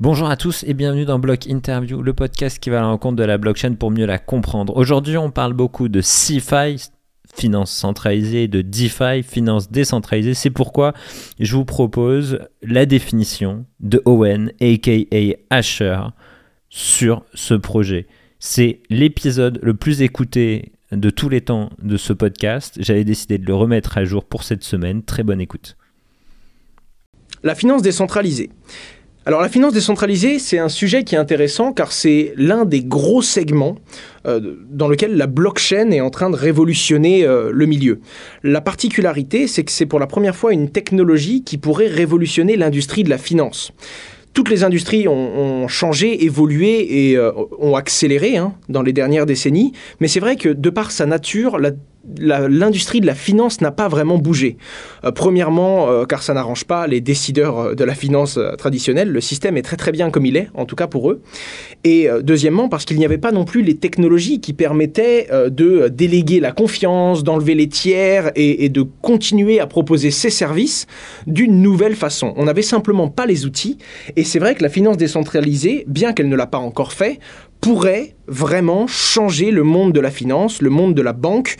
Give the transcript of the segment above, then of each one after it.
Bonjour à tous et bienvenue dans Block Interview, le podcast qui va à la rencontre de la blockchain pour mieux la comprendre. Aujourd'hui, on parle beaucoup de CeFi, finance centralisée, de DeFi, finance décentralisée. C'est pourquoi je vous propose la définition de Owen, aka Asher, sur ce projet. C'est l'épisode le plus écouté de tous les temps de ce podcast. J'avais décidé de le remettre à jour pour cette semaine. Très bonne écoute. La finance décentralisée. Alors la finance décentralisée, c'est un sujet qui est intéressant car c'est l'un des gros segments euh, dans lequel la blockchain est en train de révolutionner euh, le milieu. La particularité, c'est que c'est pour la première fois une technologie qui pourrait révolutionner l'industrie de la finance toutes les industries ont, changé, évolué et euh, ont accéléré hein, dans les dernières décennies. Mais c'est vrai que de par sa nature, l'industrie de la finance n'a pas vraiment bougé. Euh, premièrement, euh, car ça n'arrange pas les décideurs euh, de la finance traditionnelle, le système est très très bien comme il est, en tout cas pour eux. Et deuxièmement, parce qu'il n'y avait pas non plus les technologies qui permettaient de déléguer la confiance, d'enlever les tiers et, et, de continuer à proposer ces services d'une nouvelle façon. On n'avait simplement pas les outils. Et c'est vrai que la finance décentralisée, bien qu'elle ne l'a pas encore fait, pourrait vraiment changer le monde de la finance, le monde de la banque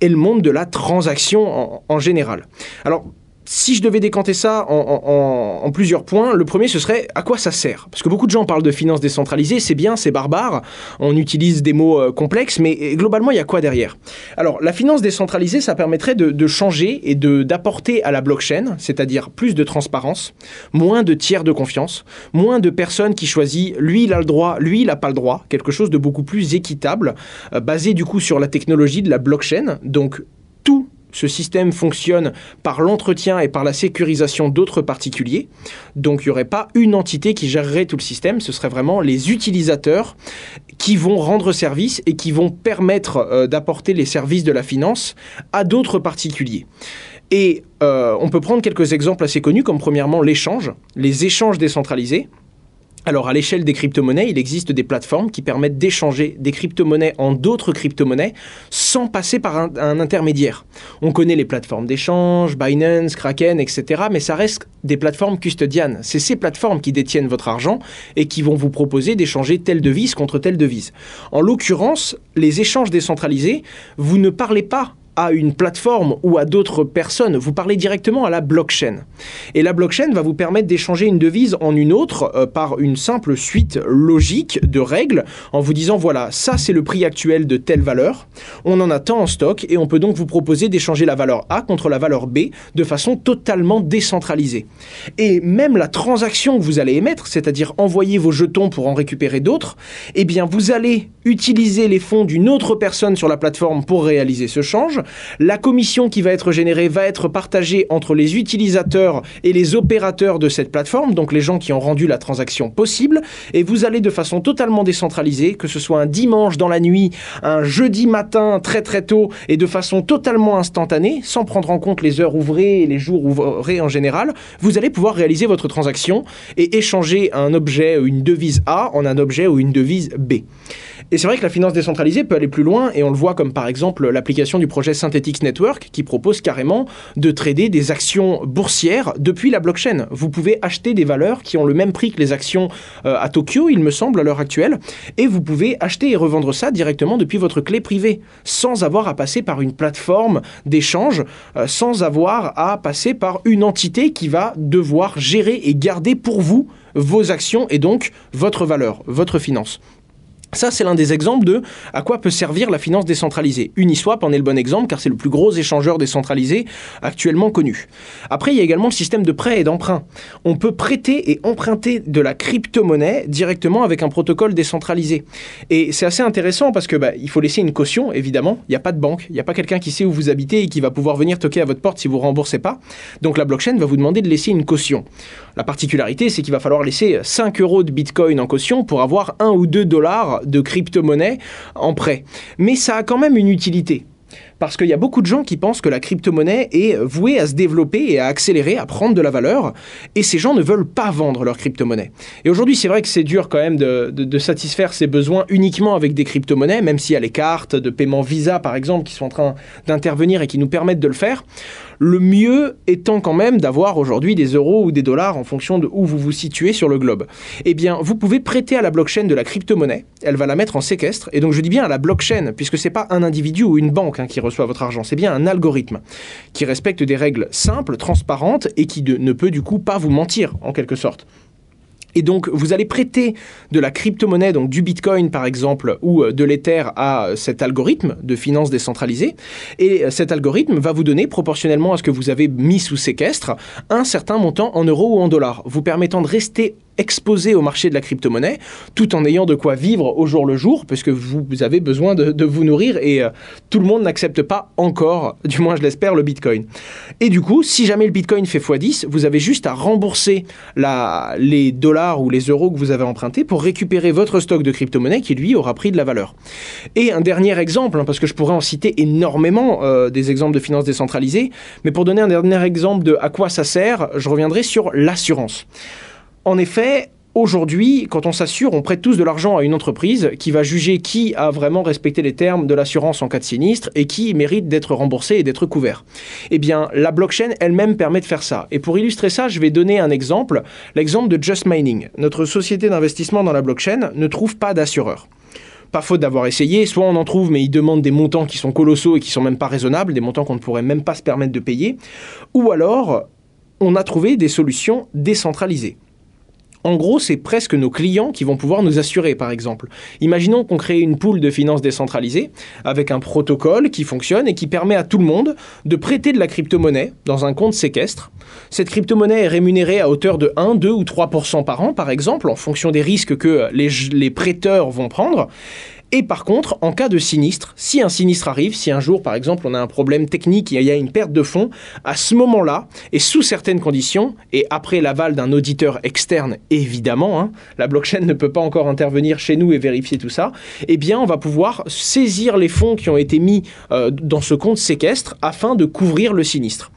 et le monde de la transaction en, général. Alors, si je devais décanter ça en, plusieurs points, le premier ce serait à quoi ça sert? Parce que beaucoup de gens parlent de finances décentralisées, c'est bien, c'est barbare, on utilise des mots euh, complexes, mais euh, globalement il y a quoi derrière? Alors la finance décentralisée, ça permettrait de, changer et d'apporter à la blockchain, c'est-à-dire plus de transparence, moins de tiers de confiance, moins de personnes qui choisissent lui il a le droit, lui il n'a pas le droit, quelque chose de beaucoup plus équitable, euh, basé du coup sur la technologie de la blockchain, donc ce système fonctionne par l'entretien et par la sécurisation d'autres particuliers. Donc il n'y aurait pas une entité qui gérerait tout le système, ce serait vraiment les utilisateurs qui vont rendre service et qui vont permettre euh, d'apporter les services de la finance à d'autres particuliers. Et euh, on peut prendre quelques exemples assez connus, comme premièrement l'échange, les échanges décentralisés. Alors à l'échelle des crypto-monnaies, il existe des plateformes qui permettent d'échanger des crypto-monnaies en d'autres crypto-monnaies sans passer par un, intermédiaire. On connaît les plateformes d'échange, Binance, Kraken, etc. Mais ça reste des plateformes custodianes. C'est ces plateformes qui détiennent votre argent et qui vont vous proposer d'échanger telle devise contre telle devise. En l'occurrence, les échanges décentralisés, vous ne parlez pas à une plateforme ou à d'autres personnes, vous parlez directement à la blockchain. Et la blockchain va vous permettre d'échanger une devise en une autre euh, par une simple suite logique de règles en vous disant voilà, ça c'est le prix actuel de telle valeur, on en a tant en stock et on peut donc vous proposer d'échanger la valeur A contre la valeur B de façon totalement décentralisée. Et même la transaction que vous allez émettre, c'est-à-dire envoyer vos jetons pour en récupérer d'autres, eh bien vous allez utiliser les fonds d'une autre personne sur la plateforme pour réaliser ce change la commission qui va être générée va être partagée entre les utilisateurs et les opérateurs de cette plateforme, donc les gens qui ont rendu la transaction possible. Et vous allez de façon totalement décentralisée, que ce soit un dimanche dans la nuit, un jeudi matin très très tôt et de façon totalement instantanée, sans prendre en compte les heures ouvrées et les jours ouvrés en général, vous allez pouvoir réaliser votre transaction et échanger un objet ou une devise A en un objet ou une devise B. Et c'est vrai que la finance décentralisée peut aller plus loin, et on le voit comme par exemple l'application du projet Synthetics Network, qui propose carrément de trader des actions boursières depuis la blockchain. Vous pouvez acheter des valeurs qui ont le même prix que les actions euh, à Tokyo, il me semble, à l'heure actuelle, et vous pouvez acheter et revendre ça directement depuis votre clé privée, sans avoir à passer par une plateforme d'échange, euh, sans avoir à passer par une entité qui va devoir gérer et garder pour vous vos actions et donc votre valeur, votre finance. Ça, c'est l'un des exemples de à quoi peut servir la finance décentralisée. Uniswap en est le bon exemple car c'est le plus gros échangeur décentralisé actuellement connu. Après, il y a également le système de prêt et d'emprunt. On peut prêter et emprunter de la crypto-monnaie directement avec un protocole décentralisé. Et c'est assez intéressant parce que bah, il faut laisser une caution, évidemment. Il n'y a pas de banque, il n'y a pas quelqu'un qui sait où vous habitez et qui va pouvoir venir toquer à votre porte si vous remboursez pas. Donc la blockchain va vous demander de laisser une caution. La particularité, c'est qu'il va falloir laisser 5 euros de Bitcoin en caution pour avoir 1 ou 2 dollars de crypto-monnaie en prêt. Mais ça a quand même une utilité. Parce qu'il y a beaucoup de gens qui pensent que la crypto-monnaie est vouée à se développer et à accélérer, à prendre de la valeur, et ces gens ne veulent pas vendre leur crypto-monnaie. Et aujourd'hui, c'est vrai que c'est dur quand même de, satisfaire ces besoins uniquement avec des crypto-monnaies, même s'il y a les cartes de paiement Visa, par exemple, qui sont en train d'intervenir et qui nous permettent de le faire. Le mieux étant quand même d'avoir aujourd'hui des euros ou des dollars en fonction de où vous vous situez sur le globe. Eh bien, vous pouvez prêter à la blockchain de la crypto-monnaie, elle va la mettre en séquestre, et donc je dis bien à la blockchain, puisque c'est pas un individu ou une banque hein, qui reçoit votre argent, c'est bien un algorithme qui respecte des règles simples, transparentes, et qui ne peut du coup pas vous mentir, en quelque sorte. Et donc, vous allez prêter de la crypto-monnaie, donc du Bitcoin par exemple, ou euh, de l'Ether à cet algorithme de finance décentralisée. Et euh, cet algorithme va vous donner, proportionnellement à ce que vous avez mis sous séquestre, un certain montant en euros ou en dollars, vous permettant de rester exposé au marché de la crypto-monnaie, tout en ayant de quoi vivre au jour le jour, parce que vous, avez besoin de, vous nourrir et euh, tout le monde n'accepte pas encore, du moins je l'espère, le Bitcoin. Et du coup, si jamais le Bitcoin fait x10, vous avez juste à rembourser la, les dollars ou les euros que vous avez empruntés pour récupérer votre stock de crypto-monnaie qui, lui, aura pris de la valeur. Et un dernier exemple, hein, parce que je pourrais en citer énormément euh, des exemples de finances décentralisées, mais pour donner un dernier exemple de à quoi ça sert, je reviendrai sur l'assurance. En effet, Aujourd'hui, quand on s'assure, on prête tous de l'argent à une entreprise qui va juger qui a vraiment respecté les termes de l'assurance en cas de sinistre et qui mérite d'être remboursé et d'être couvert. Eh bien, la blockchain elle-même permet de faire ça. Et pour illustrer ça, je vais donner un exemple, l'exemple de Just Mining. Notre société d'investissement dans la blockchain ne trouve pas d'assureur pas faute d'avoir essayé, soit on en trouve mais ils demandent des montants qui sont colossaux et qui sont même pas raisonnables, des montants qu'on ne pourrait même pas se permettre de payer, ou alors on a trouvé des solutions décentralisées. En gros, c'est presque nos clients qui vont pouvoir nous assurer, par exemple. Imaginons qu'on crée une poule de finances décentralisée avec un protocole qui fonctionne et qui permet à tout le monde de prêter de la crypto-monnaie dans un compte séquestre. Cette crypto-monnaie est rémunérée à hauteur de 1, 2 ou 3% par an, par exemple, en fonction des risques que les, les prêteurs vont prendre. Et par contre, en cas de sinistre, si un sinistre arrive, si un jour, par exemple, on a un problème technique, il y a une perte de fonds, à ce moment-là, et sous certaines conditions, et après l'aval d'un auditeur externe, évidemment, hein, la blockchain ne peut pas encore intervenir chez nous et vérifier tout ça, eh bien, on va pouvoir saisir les fonds qui ont été mis euh, dans ce compte séquestre afin de couvrir le sinistre.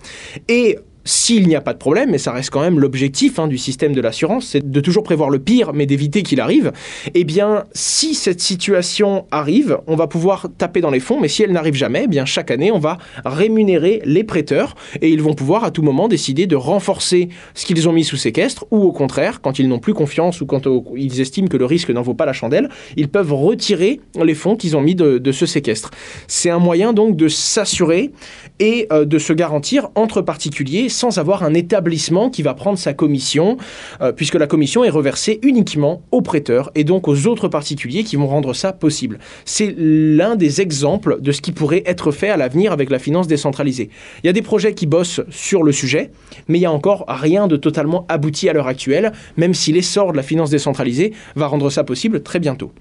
Et s'il n'y a pas de problème, et ça reste quand même l'objectif hein, du système de l'assurance, c'est de toujours prévoir le pire, mais d'éviter qu'il arrive, eh bien, si cette situation arrive, on va pouvoir taper dans les fonds, mais si elle n'arrive jamais, eh bien, chaque année, on va rémunérer les prêteurs, et ils vont pouvoir à tout moment décider de renforcer ce qu'ils ont mis sous séquestre, ou au contraire, quand ils n'ont plus confiance ou quand ils estiment que le risque n'en vaut pas la chandelle, ils peuvent retirer les fonds qu'ils ont mis de, ce séquestre. C'est un moyen donc de s'assurer et euh, de se garantir entre particuliers sans avoir un établissement qui va prendre sa commission, euh, puisque la commission est reversée uniquement aux prêteurs et donc aux autres particuliers qui vont rendre ça possible. C'est l'un des exemples de ce qui pourrait être fait à l'avenir avec la finance décentralisée. Il y a des projets qui bossent sur le sujet, mais il n'y a encore rien de totalement abouti à l'heure actuelle, même si l'essor de la finance décentralisée va rendre ça possible très bientôt.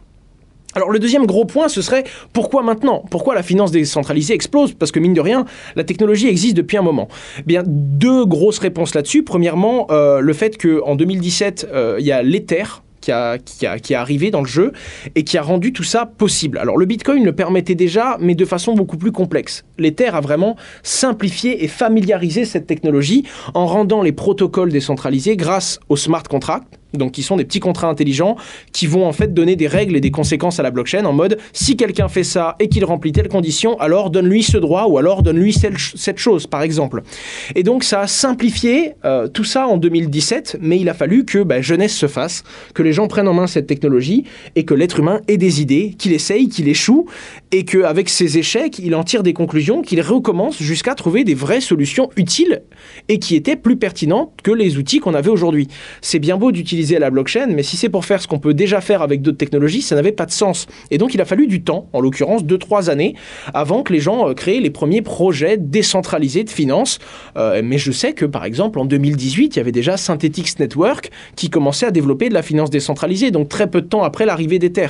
Alors le deuxième gros point, ce serait pourquoi maintenant? Pourquoi la finance décentralisée explose? Parce que mine de rien, la technologie existe depuis un moment. Eh bien, deux grosses réponses là-dessus. Premièrement, euh, le fait qu'en 2017, euh, il y a l'Ether, qui, a, qui, a, qui est arrivé dans le jeu et qui a rendu tout ça possible. Alors le Bitcoin le permettait déjà, mais de façon beaucoup plus complexe. L'Ether a vraiment simplifié et familiarisé cette technologie en rendant les protocoles décentralisés grâce au smart contract, donc qui sont des petits contrats intelligents qui vont en fait donner des règles et des conséquences à la blockchain en mode si quelqu'un fait ça et qu'il remplit telle condition, alors donne-lui ce droit ou alors donne-lui cette chose par exemple. Et donc ça a simplifié euh, tout ça en 2017, mais il a fallu que bah, jeunesse se fasse, que les gens prennent en main cette technologie et que l'être humain ait des idées, qu'il essaye, qu'il échoue et qu'avec ses échecs, il en tire des conclusions, qu'il recommence jusqu'à trouver des vraies solutions utiles et qui étaient plus pertinentes que les outils qu'on avait aujourd'hui. C'est bien beau d'utiliser la blockchain, mais si c'est pour faire ce qu'on peut déjà faire avec d'autres technologies, ça n'avait pas de sens. Et donc il a fallu du temps, en l'occurrence 2-3 années, avant que les gens euh, créent les premiers projets décentralisés de finance. Euh, mais je sais que par exemple en 2018, il y avait déjà Synthetix Network qui commençait à développer de la finance décentralisée, donc très peu de temps après l'arrivée d'Ether.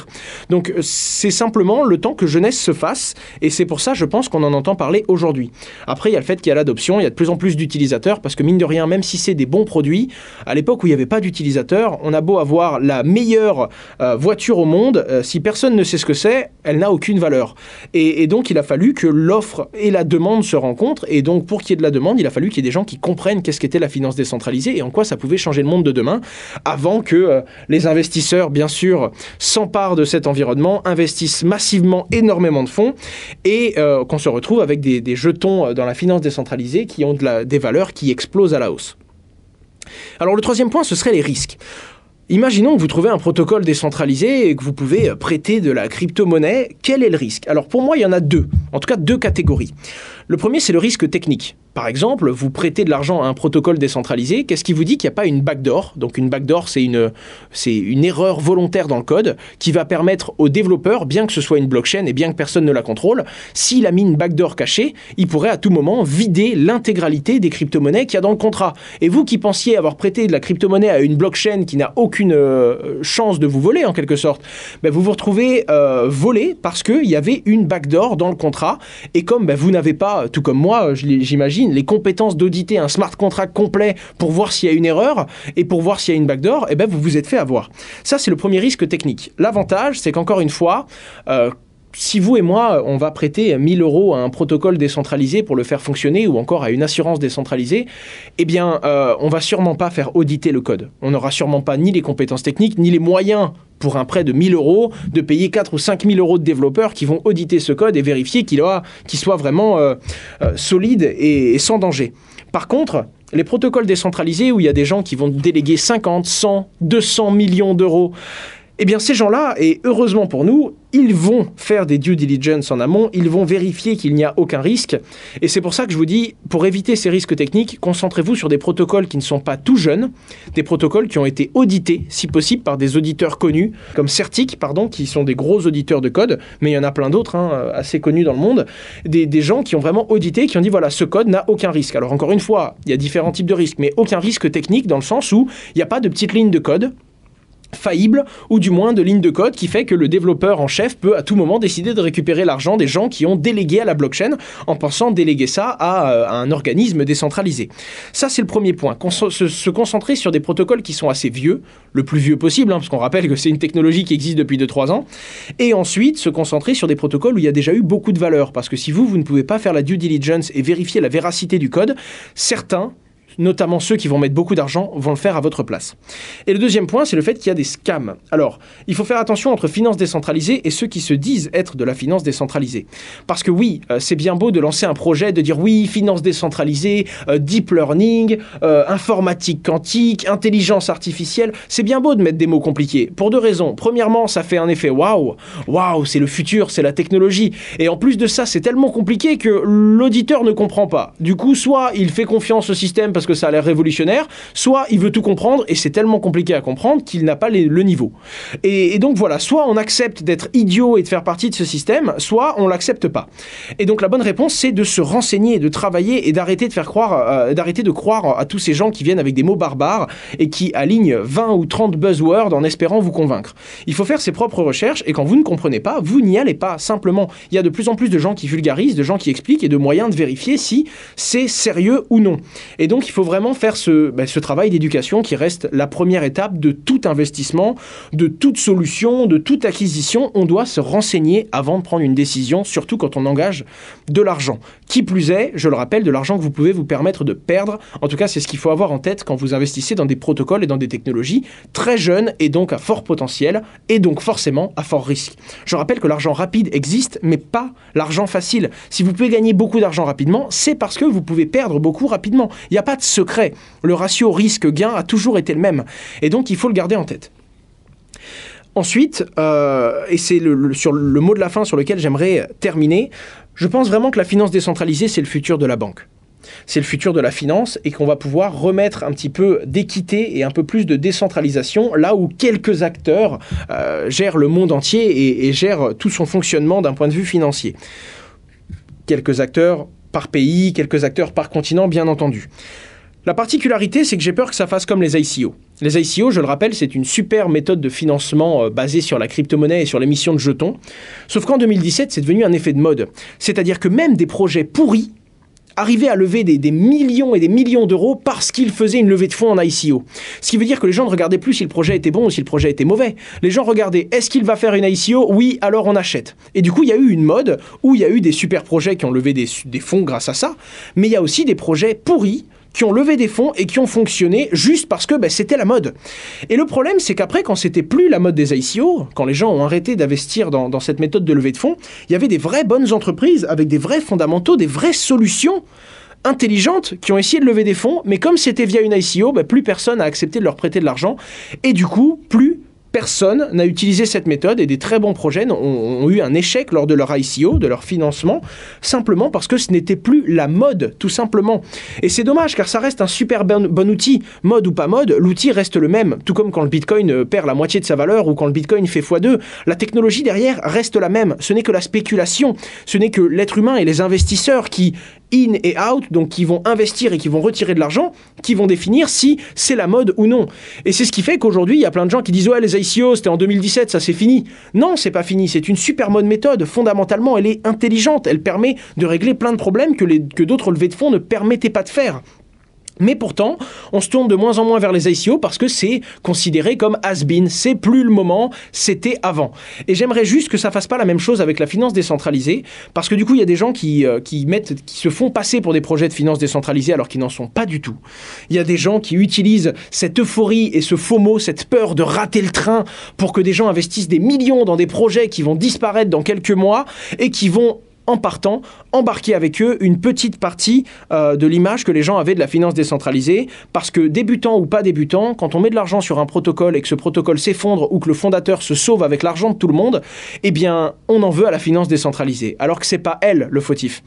Donc euh, c'est simplement le temps que se fasse, et c'est pour ça, je pense, qu'on en entend parler aujourd'hui. Après, il y a le fait qu'il y a l'adoption, il y a de plus en plus d'utilisateurs, parce que mine de rien, même si c'est des bons produits, à l'époque où il n'y avait pas d'utilisateurs, on a beau avoir la meilleure euh, voiture au monde, euh, si personne ne sait ce que c'est, elle n'a aucune valeur. Et, donc il a fallu que l'offre et la demande se rencontrent. Et donc pour qu'il y ait de la demande, il a fallu qu'il y ait des gens qui comprennent qu'est-ce qu'était la finance décentralisée et en quoi ça pouvait changer le monde de demain, avant que euh, les investisseurs, bien sûr, s'emparent de cet environnement, investissent massivement énormément de fonds et euh, qu'on se retrouve avec des, jetons dans la finance décentralisée qui ont des valeurs qui explosent à la hausse. Alors le troisième point, ce serait les risques. Imaginons que vous trouvez un protocole décentralisé et que vous pouvez prêter de la crypto-monnaie. Quel est le risque? Alors pour moi, il y en a deux, en tout cas deux catégories. Le premier, c'est le risque technique. Par exemple, vous prêtez de l'argent à un protocole décentralisé, qu'est-ce qui vous dit qu'il n'y a pas une backdoor Donc une backdoor, c'est une, une erreur volontaire dans le code qui va permettre au développeur, bien que ce soit une blockchain et bien que personne ne la contrôle, s'il a mis une backdoor cachée, il pourrait à tout moment vider l'intégralité des crypto-monnaies qu'il y a dans le contrat. Et vous qui pensiez avoir prêté de la crypto-monnaie à une blockchain qui n'a aucune euh, chance de vous voler en quelque sorte, ben vous vous retrouvez euh, volé parce qu'il y avait une backdoor dans le contrat. Et comme ben, vous n'avez pas, tout comme moi, j'imagine, les compétences d'auditer un smart contract complet pour voir s'il y a une erreur et pour voir s'il y a une backdoor, eh ben vous vous êtes fait avoir. Ça, c'est le premier risque technique. L'avantage, c'est qu'encore une fois, euh, si vous et moi, on va prêter 1000 euros à un protocole décentralisé pour le faire fonctionner ou encore à une assurance décentralisée, eh bien, euh, on va sûrement pas faire auditer le code. On n'aura sûrement pas ni les compétences techniques, ni les moyens pour un prêt de 1000 euros, de payer 4 ou 5 000 euros de développeurs qui vont auditer ce code et vérifier qu'il soit vraiment euh, euh, solide et, et sans danger. Par contre, les protocoles décentralisés où il y a des gens qui vont déléguer 50, 100, 200 millions d'euros, eh bien ces gens-là, et heureusement pour nous, ils vont faire des due diligence en amont, ils vont vérifier qu'il n'y a aucun risque. Et c'est pour ça que je vous dis, pour éviter ces risques techniques, concentrez-vous sur des protocoles qui ne sont pas tout jeunes, des protocoles qui ont été audités, si possible, par des auditeurs connus, comme Certic, pardon, qui sont des gros auditeurs de code, mais il y en a plein d'autres, hein, assez connus dans le monde, des, des gens qui ont vraiment audité, qui ont dit, voilà, ce code n'a aucun risque. Alors encore une fois, il y a différents types de risques, mais aucun risque technique dans le sens où il n'y a pas de petites lignes de code faillible ou du moins de ligne de code qui fait que le développeur en chef peut à tout moment décider de récupérer l'argent des gens qui ont délégué à la blockchain en pensant déléguer ça à, euh, un organisme décentralisé. Ça c'est le premier point, se, concentrer sur des protocoles qui sont assez vieux, le plus vieux possible, hein, parce qu'on rappelle que c'est une technologie qui existe depuis 2-3 ans, et ensuite se concentrer sur des protocoles où il y a déjà eu beaucoup de valeur, parce que si vous, vous ne pouvez pas faire la due diligence et vérifier la véracité du code, certains notamment ceux qui vont mettre beaucoup d'argent, vont le faire à votre place. Et le deuxième point, c'est le fait qu'il y a des scams. Alors, il faut faire attention entre finance décentralisée et ceux qui se disent être de la finance décentralisée. Parce que oui, euh, c'est bien beau de lancer un projet, de dire oui, finance décentralisée, euh, deep learning, euh, informatique quantique, intelligence artificielle. C'est bien beau de mettre des mots compliqués. Pour deux raisons. Premièrement, ça fait un effet waouh, waouh, c'est le futur, c'est la technologie. Et en plus de ça, c'est tellement compliqué que l'auditeur ne comprend pas. Du coup, soit il fait confiance au système que ça a l'air révolutionnaire, soit il veut tout comprendre et c'est tellement compliqué à comprendre qu'il n'a pas le niveau. Et, donc voilà, soit on accepte d'être idiot et de faire partie de ce système, soit on l'accepte pas. Et donc la bonne réponse, c'est de se renseigner, de travailler et d'arrêter de faire croire, euh, d'arrêter de croire à tous ces gens qui viennent avec des mots barbares et qui alignent 20 ou 30 buzzwords en espérant vous convaincre. Il faut faire ses propres recherches et quand vous ne comprenez pas, vous n'y allez pas. Simplement, il y a de plus en plus de gens qui vulgarisent, de gens qui expliquent et de moyens de vérifier si c'est sérieux ou non. Et donc il faut vraiment faire ce, ben, ce travail d'éducation qui reste la première étape de tout investissement, de toute solution, de toute acquisition. On doit se renseigner avant de prendre une décision, surtout quand on engage de l'argent. Qui plus est, je le rappelle, de l'argent que vous pouvez vous permettre de perdre. En tout cas, c'est ce qu'il faut avoir en tête quand vous investissez dans des protocoles et dans des technologies très jeunes et donc à fort potentiel et donc forcément à fort risque. Je rappelle que l'argent rapide existe, mais pas l'argent facile. Si vous pouvez gagner beaucoup d'argent rapidement, c'est parce que vous pouvez perdre beaucoup rapidement. Il n'y a pas secret. Le ratio risque-gain a toujours été le même. Et donc, il faut le garder en tête. Ensuite, euh, et c'est le mot de la fin sur lequel j'aimerais terminer, je pense vraiment que la finance décentralisée, c'est le futur de la banque. C'est le futur de la finance et qu'on va pouvoir remettre un petit peu d'équité et un peu plus de décentralisation là où quelques acteurs euh, gèrent le monde entier et, et gèrent tout son fonctionnement d'un point de vue financier. Quelques acteurs par pays, quelques acteurs par continent, bien entendu. La particularité, c'est que j'ai peur que ça fasse comme les ICO. Les ICO, je le rappelle, c'est une super méthode de financement euh, basée sur la crypto-monnaie et sur l'émission de jetons. Sauf qu'en 2017, c'est devenu un effet de mode. C'est-à-dire que même des projets pourris arrivaient à lever des, millions et des millions d'euros parce qu'ils faisaient une levée de fonds en ICO. Ce qui veut dire que les gens ne regardaient plus si le projet était bon ou si le projet était mauvais. Les gens regardaient est-ce qu'il va faire une ICO Oui, alors on achète. Et du coup, il y a eu une mode où il y a eu des super projets qui ont levé des fonds grâce à ça, mais il y a aussi des projets pourris qui ont levé des fonds et qui ont fonctionné juste parce que ben, c'était la mode. Et le problème, c'est qu'après, quand c'était plus la mode des ICO, quand les gens ont arrêté d'investir dans, cette méthode de levée de fonds, il y avait des vraies bonnes entreprises avec des vrais fondamentaux, des vraies solutions intelligentes qui ont essayé de lever des fonds, mais comme c'était via une ICO, ben, plus personne a accepté de leur prêter de l'argent, et du coup, plus personne n'a utilisé cette méthode et des très bons projets ont, eu un échec lors de leur ICO, de leur financement, simplement parce que ce n'était plus la mode, tout simplement. Et c'est dommage car ça reste un super bon, outil, mode ou pas mode, l'outil reste le même, tout comme quand le Bitcoin euh, perd la moitié de sa valeur ou quand le Bitcoin fait x2, la technologie derrière reste la même. Ce n'est que la spéculation, ce n'est que l'être humain et les investisseurs qui in et out, donc qui vont investir et qui vont retirer de l'argent, qui vont définir si c'est la mode ou non. Et c'est ce qui fait qu'aujourd'hui, il y a plein de gens qui disent ouais les ICO c'était en 2017, ça c'est fini. Non, c'est pas fini, c'est une super bonne méthode. Fondamentalement, elle est intelligente, elle permet de régler plein de problèmes que, que d'autres levées de fonds ne permettaient pas de faire. Mais pourtant, on se tourne de moins en moins vers les ICO parce que c'est considéré comme has-been. C'est plus le moment, c'était avant. Et j'aimerais juste que ça fasse pas la même chose avec la finance décentralisée parce que du coup, il y a des gens qui, euh, se font passer pour des projets de finance décentralisée alors qu'ils n'en sont pas du tout. Il y a des gens qui utilisent cette euphorie et ce faux mot, cette peur de rater le train pour que des gens investissent des millions dans des projets qui vont disparaître dans quelques mois et qui vont en partant, embarquer avec eux une petite partie euh, de l'image que les gens avaient de la finance décentralisée. Parce que débutant ou pas débutant, quand on met de l'argent sur un protocole et que ce protocole s'effondre ou que le fondateur se sauve avec l'argent de tout le monde, eh bien, on en veut à la finance décentralisée. Alors que c'est pas elle le fautif.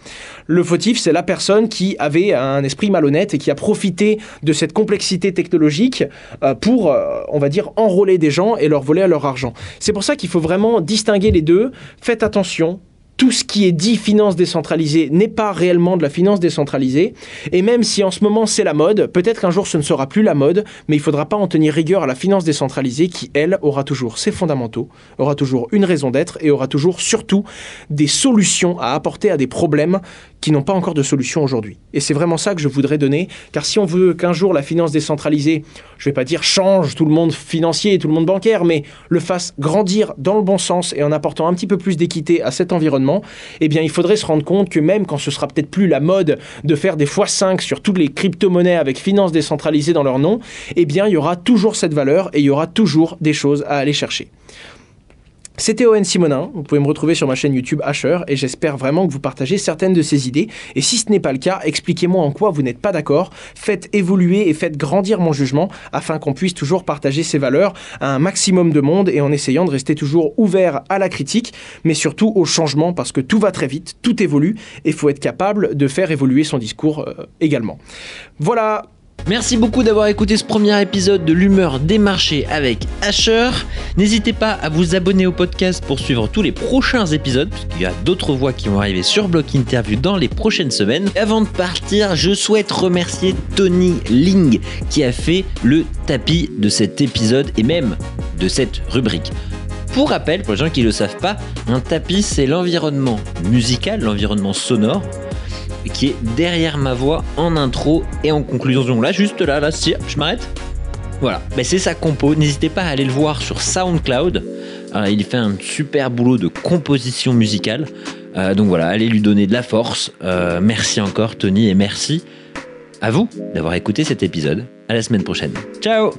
Le fautif, c'est la personne qui avait un esprit malhonnête et qui a profité de cette complexité technologique euh, pour, euh, on va dire, enrôler des gens et leur voler leur argent. C'est pour ça qu'il faut vraiment distinguer les deux. Faites attention tout ce qui est dit finance décentralisée n'est pas réellement de la finance décentralisée. Et même si en ce moment c'est la mode, peut-être qu'un jour ce ne sera plus la mode, mais il ne faudra pas en tenir rigueur à la finance décentralisée qui, elle, aura toujours ses fondamentaux, aura toujours une raison d'être et aura toujours surtout des solutions à apporter à des problèmes qui n'ont pas encore de solution aujourd'hui. Et c'est vraiment ça que je voudrais donner, car si on veut qu'un jour la finance décentralisée, je ne vais pas dire change tout le monde financier et tout le monde bancaire, mais le fasse grandir dans le bon sens et en apportant un petit peu plus d'équité à cet environnement, eh bien il faudrait se rendre compte que même quand ce sera peut-être plus la mode de faire des x5 sur toutes les crypto-monnaies avec finance décentralisée dans leur nom, eh bien il y aura toujours cette valeur et il y aura toujours des choses à aller chercher. C'était Owen Simonin, vous pouvez me retrouver sur ma chaîne YouTube Asher et j'espère vraiment que vous partagez certaines de ces idées. Et si ce n'est pas le cas, expliquez-moi en quoi vous n'êtes pas d'accord, faites évoluer et faites grandir mon jugement afin qu'on puisse toujours partager ces valeurs à un maximum de monde et en essayant de rester toujours ouvert à la critique, mais surtout au changement parce que tout va très vite, tout évolue et il faut être capable de faire évoluer son discours euh, également. Voilà, Merci beaucoup d'avoir écouté ce premier épisode de l'humeur des marchés avec Asher. N'hésitez pas à vous abonner au podcast pour suivre tous les prochains épisodes, puisqu'il y a d'autres voix qui vont arriver sur Block Interview dans les prochaines semaines. Avant de partir, je souhaite remercier Tony Ling qui a fait le tapis de cet épisode et même de cette rubrique. Pour rappel, pour les gens qui ne le savent pas, un tapis c'est l'environnement musical, l'environnement sonore qui est derrière ma voix en intro et en conclusion. Là, juste là, là, si, je m'arrête. Voilà, ben, c'est sa compo. N'hésitez pas à aller le voir sur SoundCloud. Euh, il fait un super boulot de composition musicale. Euh, donc voilà, allez lui donner de la force. Euh, merci encore Tony et merci à vous d'avoir écouté cet épisode. À la semaine prochaine. Ciao